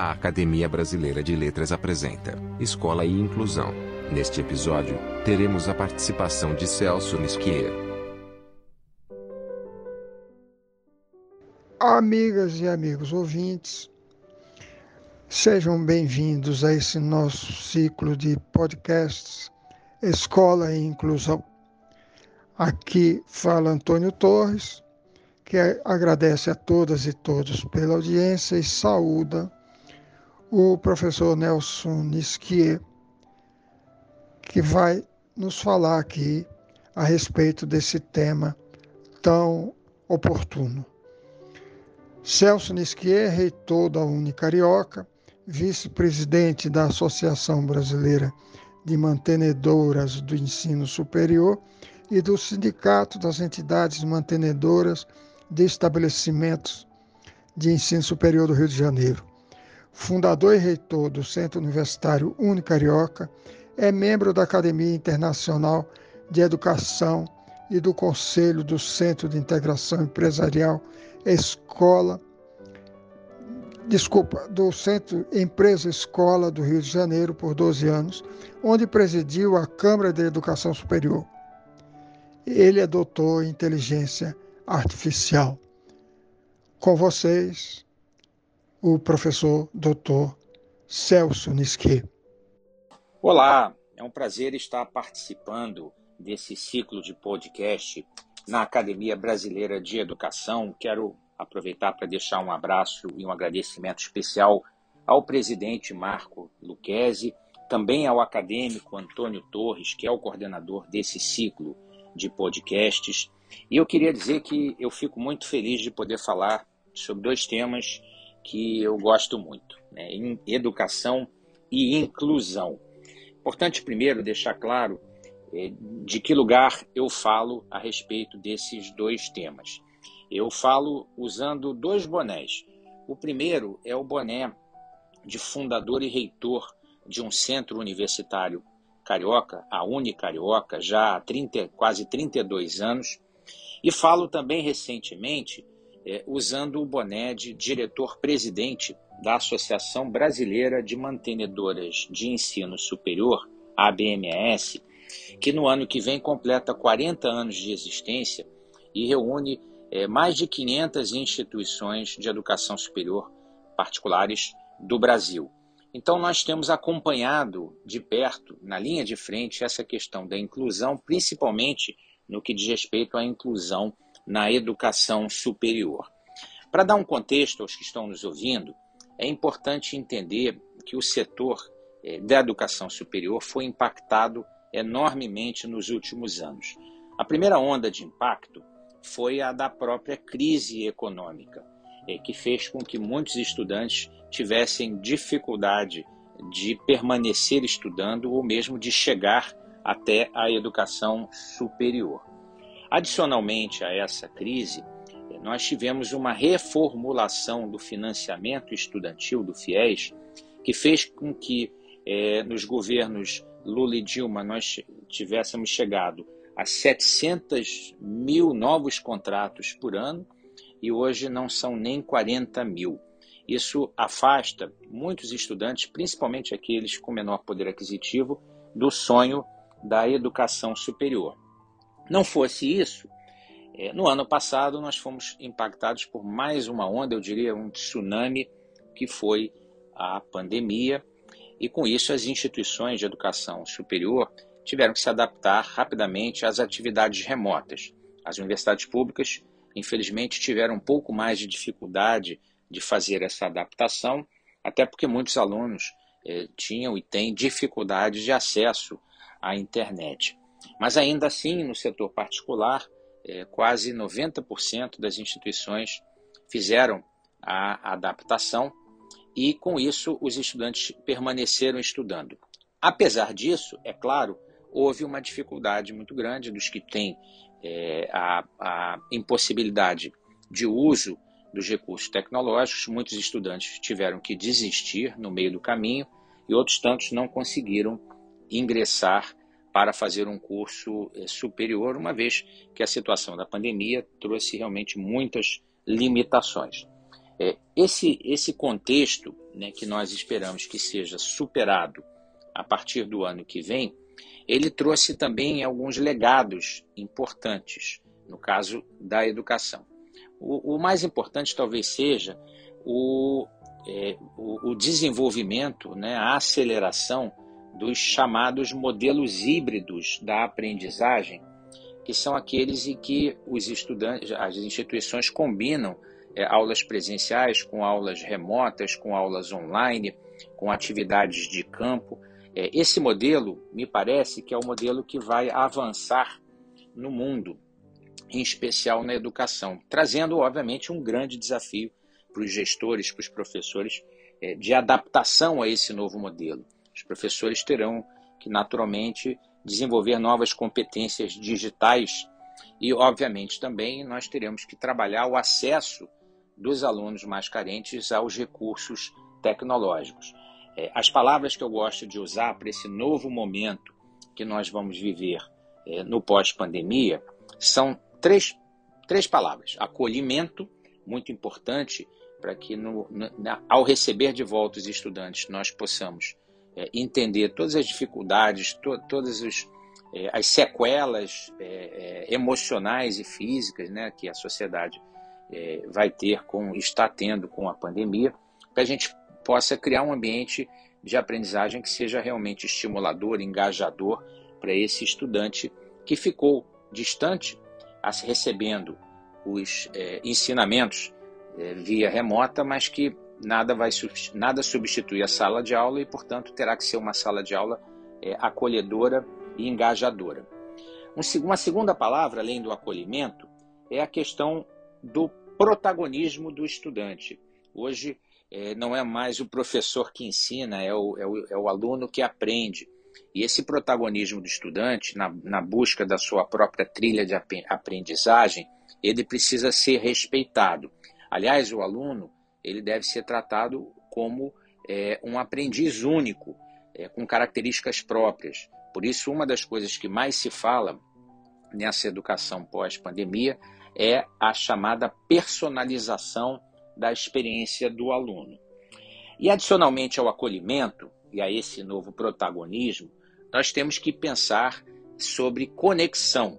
A Academia Brasileira de Letras apresenta Escola e Inclusão. Neste episódio, teremos a participação de Celso Nisquier. Amigas e amigos ouvintes, sejam bem-vindos a esse nosso ciclo de podcasts Escola e Inclusão. Aqui fala Antônio Torres, que agradece a todas e todos pela audiência e saúda o professor Nelson Nisquier, que vai nos falar aqui a respeito desse tema tão oportuno. Celso Nisquier, reitor da Unicarioca, vice-presidente da Associação Brasileira de Mantenedoras do Ensino Superior e do Sindicato das Entidades Mantenedoras de Estabelecimentos de Ensino Superior do Rio de Janeiro fundador e reitor do Centro Universitário Unicarioca, é membro da Academia Internacional de Educação e do Conselho do Centro de Integração Empresarial Escola, desculpa, do Centro Empresa Escola do Rio de Janeiro por 12 anos, onde presidiu a Câmara de Educação Superior. Ele é doutor em inteligência artificial. Com vocês, o professor Dr. Celso Nisque. Olá, é um prazer estar participando desse ciclo de podcast na Academia Brasileira de Educação. Quero aproveitar para deixar um abraço e um agradecimento especial ao presidente Marco Luquezzi, também ao acadêmico Antônio Torres, que é o coordenador desse ciclo de podcasts. E eu queria dizer que eu fico muito feliz de poder falar sobre dois temas que eu gosto muito, né? em educação e inclusão. Importante primeiro deixar claro é, de que lugar eu falo a respeito desses dois temas. Eu falo usando dois bonés. O primeiro é o boné de fundador e reitor de um centro universitário carioca, a Unicarioca, já há 30, quase 32 anos. E falo também recentemente é, usando o boné de diretor-presidente da Associação Brasileira de Mantenedoras de Ensino Superior, ABMS, que no ano que vem completa 40 anos de existência e reúne é, mais de 500 instituições de educação superior particulares do Brasil. Então, nós temos acompanhado de perto, na linha de frente, essa questão da inclusão, principalmente no que diz respeito à inclusão na educação superior. Para dar um contexto aos que estão nos ouvindo, é importante entender que o setor eh, da educação superior foi impactado enormemente nos últimos anos. A primeira onda de impacto foi a da própria crise econômica, eh, que fez com que muitos estudantes tivessem dificuldade de permanecer estudando ou mesmo de chegar até a educação superior. Adicionalmente a essa crise, nós tivemos uma reformulação do financiamento estudantil do FIES, que fez com que eh, nos governos Lula e Dilma nós tivéssemos chegado a 700 mil novos contratos por ano e hoje não são nem 40 mil. Isso afasta muitos estudantes, principalmente aqueles com menor poder aquisitivo, do sonho da educação superior. Não fosse isso, é, no ano passado nós fomos impactados por mais uma onda, eu diria um tsunami, que foi a pandemia, e com isso as instituições de educação superior tiveram que se adaptar rapidamente às atividades remotas. As universidades públicas, infelizmente, tiveram um pouco mais de dificuldade de fazer essa adaptação, até porque muitos alunos eh, tinham e têm dificuldade de acesso à internet. Mas ainda assim, no setor particular, é, quase 90% das instituições fizeram a adaptação e, com isso, os estudantes permaneceram estudando. Apesar disso, é claro, houve uma dificuldade muito grande dos que têm é, a, a impossibilidade de uso dos recursos tecnológicos. Muitos estudantes tiveram que desistir no meio do caminho e outros tantos não conseguiram ingressar para fazer um curso eh, superior, uma vez que a situação da pandemia trouxe realmente muitas limitações. É, esse, esse contexto né, que nós esperamos que seja superado a partir do ano que vem, ele trouxe também alguns legados importantes, no caso da educação. O, o mais importante talvez seja o, é, o, o, desenvolvimento, né, a aceleração dos chamados modelos híbridos da aprendizagem, que são aqueles em que os estudantes, as instituições combinam é, aulas presenciais com aulas remotas, com aulas online, com atividades de campo. É, esse modelo, me parece que é o modelo que vai avançar no mundo, em especial na educação, trazendo, obviamente, um grande desafio para os gestores, para os professores, é, de adaptação a esse novo modelo. Os professores terão que, naturalmente, desenvolver novas competências digitais e, obviamente, também nós teremos que trabalhar o acesso dos alunos mais carentes aos recursos tecnológicos. É, as palavras que eu gosto de usar para esse novo momento que nós vamos viver é, no pós-pandemia são três, três palavras: acolhimento, muito importante para que, no, na, ao receber de volta os estudantes, nós possamos é, entender todas as dificuldades, to, todas é, as sequelas é, é emocionais e físicas né, que a sociedade é, vai ter com está tendo com a pandemia, para a gente possa criar um ambiente de aprendizagem que seja realmente estimulador, engajador para esse estudante que ficou distante, recebendo os é, ensinamentos é, via remota, mas que nada vai nada substitui a sala de aula e, portanto, terá que ser uma sala de aula é, acolhedora e engajadora. uma segunda palavra, além do acolhimento, é a questão do protagonismo do estudante. Hoje é, não é mais o professor que ensina, é o, é o, é o aluno que aprende. E esse protagonismo do estudante, na, na busca da sua própria trilha de aprendizagem, ele precisa ser respeitado. Aliás, o aluno ele deve ser tratado como é, um aprendiz único, é, com características próprias. Por isso, uma das coisas que mais se fala nessa educação pós-pandemia é a chamada personalização da experiência do aluno. E adicionalmente ao acolhimento e a esse novo protagonismo, nós temos que pensar sobre conexão.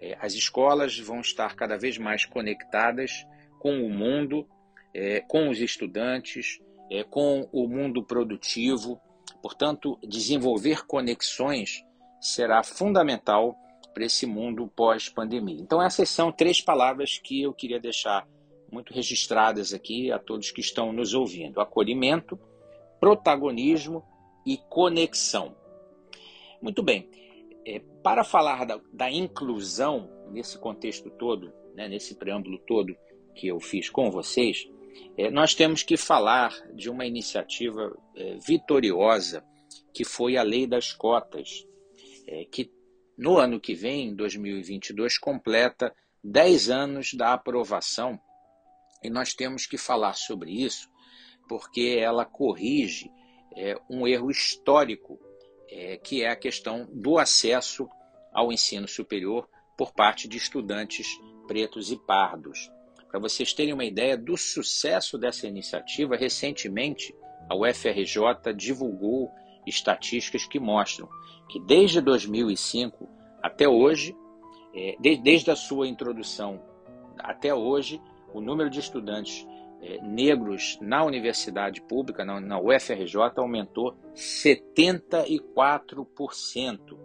É, as escolas vão estar cada vez mais conectadas com o mundo, é, com os estudantes, é, com o mundo produtivo. Portanto, desenvolver conexões será fundamental para esse mundo pós-pandemia. Então, essas são três palavras que eu queria deixar muito registradas aqui a todos que estão nos ouvindo: acolhimento, protagonismo e conexão. Muito bem. É, para falar da, da, inclusão nesse contexto todo, né, nesse preâmbulo todo que eu fiz com vocês, é, nós temos que falar de uma iniciativa é, vitoriosa que foi a Lei das Cotas, é, que no ano que vem, 2022, completa 10 anos da aprovação e nós temos que falar sobre isso porque ela corrige é, um erro histórico, é, que é a questão do acesso ao ensino superior por parte de estudantes pretos e pardos. Para vocês terem uma ideia do sucesso dessa iniciativa, recentemente a UFRJ divulgou estatísticas que mostram que desde 2005 até hoje, é, desde a sua introdução até hoje, o número de estudantes é, negros na universidade pública, na, na UFRJ, aumentou 74%.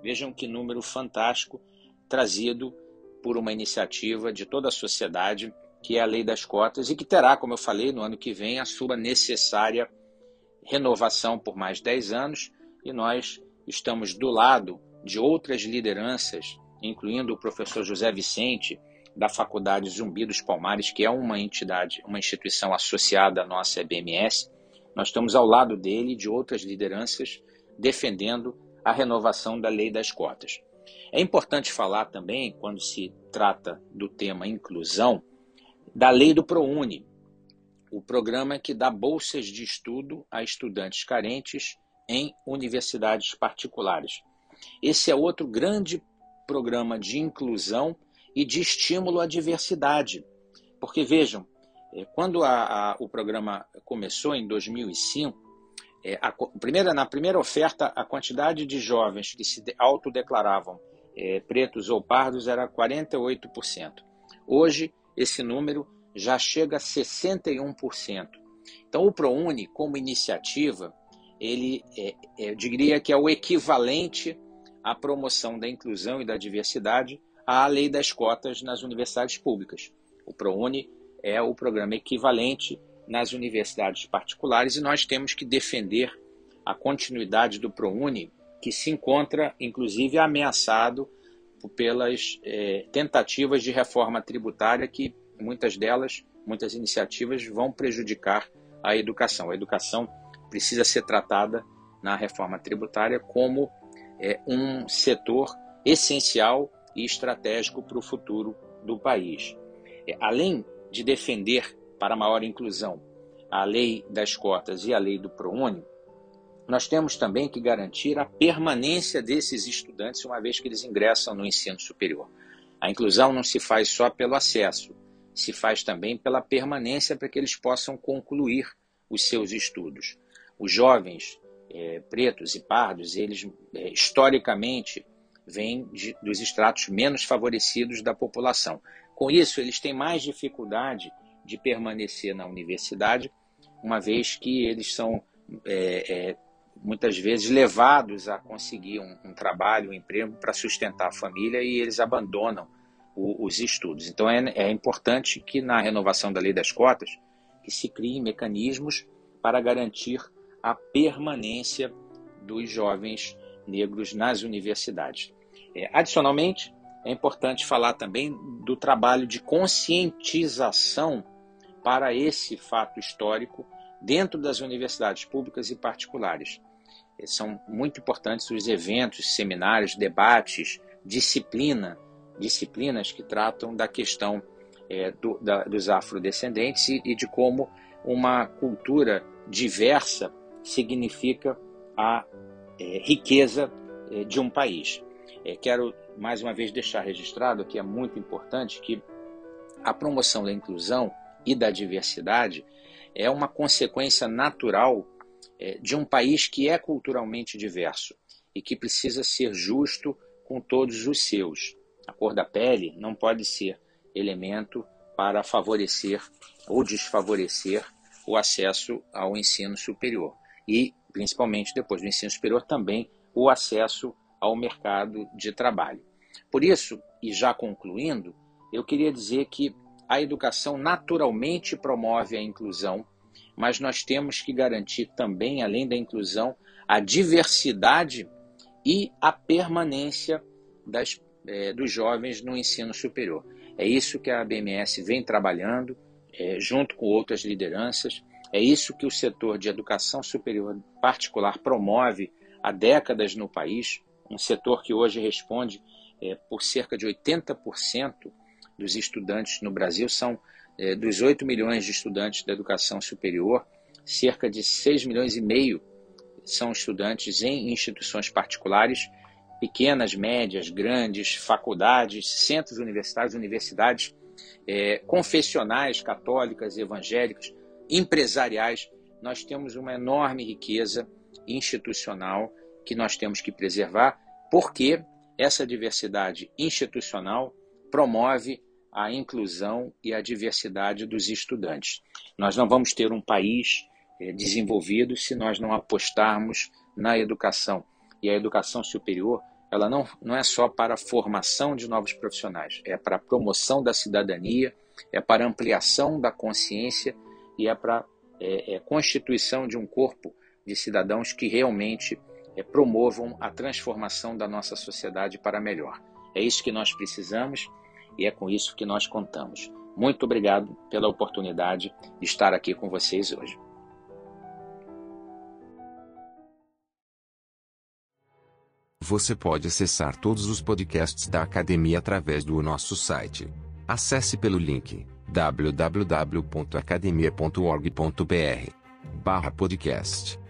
Vejam que número fantástico trazido por uma iniciativa de toda a sociedade, que é a Lei das Cotas, e que terá, como eu falei, no ano que vem, a sua necessária renovação por mais 10 anos, e nós estamos do lado de outras lideranças, incluindo o professor José Vicente, da Faculdade Zumbi dos Palmares, que é uma entidade, uma instituição associada à nossa EBMS. Nós estamos ao lado dele e de outras lideranças defendendo a renovação da lei das cotas. É importante falar também, quando se trata do tema inclusão, da lei do ProUni, o programa que dá bolsas de estudo a estudantes carentes em universidades particulares. Esse é outro grande programa de inclusão e de estímulo à diversidade. Porque vejam, É, quando a, a, o programa começou em 2005, é, a, primeira, na primeira oferta, a quantidade de jovens que se autodeclaravam é, pretos ou pardos era 48%. Hoje, esse número já chega a 61%. Então, o ProUni, como iniciativa, ele é, é, eu diria que é o equivalente à promoção da inclusão e da diversidade à lei das cotas nas universidades públicas. O ProUni é o programa equivalente nas universidades particulares e nós temos que defender a continuidade do ProUni, que se encontra, inclusive, ameaçado pelas é, tentativas de reforma tributária que muitas delas, muitas iniciativas vão prejudicar a educação. A educação precisa ser tratada na reforma tributária como é, um setor essencial e estratégico para o futuro do país. É, além de defender para maior inclusão a lei das cotas e a lei do ProUni, nós temos também que garantir a permanência desses estudantes uma vez que eles ingressam no ensino superior. A inclusão não se faz só pelo acesso, se faz também pela permanência para que eles possam concluir os seus estudos. Os jovens é, pretos e pardos, eles é, historicamente vêm de, dos estratos menos favorecidos da população. Com isso, eles têm mais dificuldade de permanecer na universidade, uma vez que eles são é, é muitas vezes levados a conseguir um, um trabalho, um emprego para sustentar a família e eles abandonam o, os estudos. Então é, é importante que na renovação da lei das cotas que se criem mecanismos para garantir a permanência dos jovens negros nas universidades. É, adicionalmente, é importante falar também do trabalho de conscientização para esse fato histórico dentro das universidades públicas e particulares. É, são muito importantes os eventos, seminários, debates, disciplina, disciplinas que tratam da questão é, do, da, dos afrodescendentes e, e de como uma cultura diversa significa a é, riqueza é, de um país. É, quero mais uma vez deixar registrado que é muito importante que a promoção da inclusão e da diversidade é uma consequência natural é, de um país que é culturalmente diverso e que precisa ser justo com todos os seus. A cor da pele não pode ser elemento para favorecer ou desfavorecer o acesso ao ensino superior e, principalmente depois do ensino superior, também o acesso ao mercado de trabalho. Por isso, e já concluindo, eu queria dizer que a educação naturalmente promove a inclusão, mas nós temos que garantir também, além da inclusão, a diversidade e a permanência das, é, dos jovens no ensino superior. É isso que a BMS vem trabalhando, é, junto com outras lideranças. É isso que o setor de educação superior particular promove há décadas no país, um setor que hoje responde é, por cerca de 80% dos estudantes no Brasil, são é, dos 8 milhões de estudantes da educação superior, cerca de 6 milhões e meio são estudantes em instituições particulares, pequenas, médias, grandes, faculdades, centros universitários, universidades é, confessionais, católicas, evangélicas, empresariais, nós temos uma enorme riqueza institucional que nós temos que preservar, porque essa diversidade institucional promove a inclusão e a diversidade dos estudantes. Nós não vamos ter um país é, desenvolvido se nós não apostarmos na educação. E a educação superior ela não, não é só para a formação de novos profissionais, é para a promoção da cidadania, é para a ampliação da consciência e é para é, é, constituição de um corpo de cidadãos que realmente é, promovam a transformação da nossa sociedade para melhor. É isso que nós precisamos e é com isso que nós contamos. Muito obrigado pela oportunidade de estar aqui com vocês hoje. Você pode acessar todos os podcasts da academia através do nosso site. Acesse pelo link www.academia.org.br/podcast.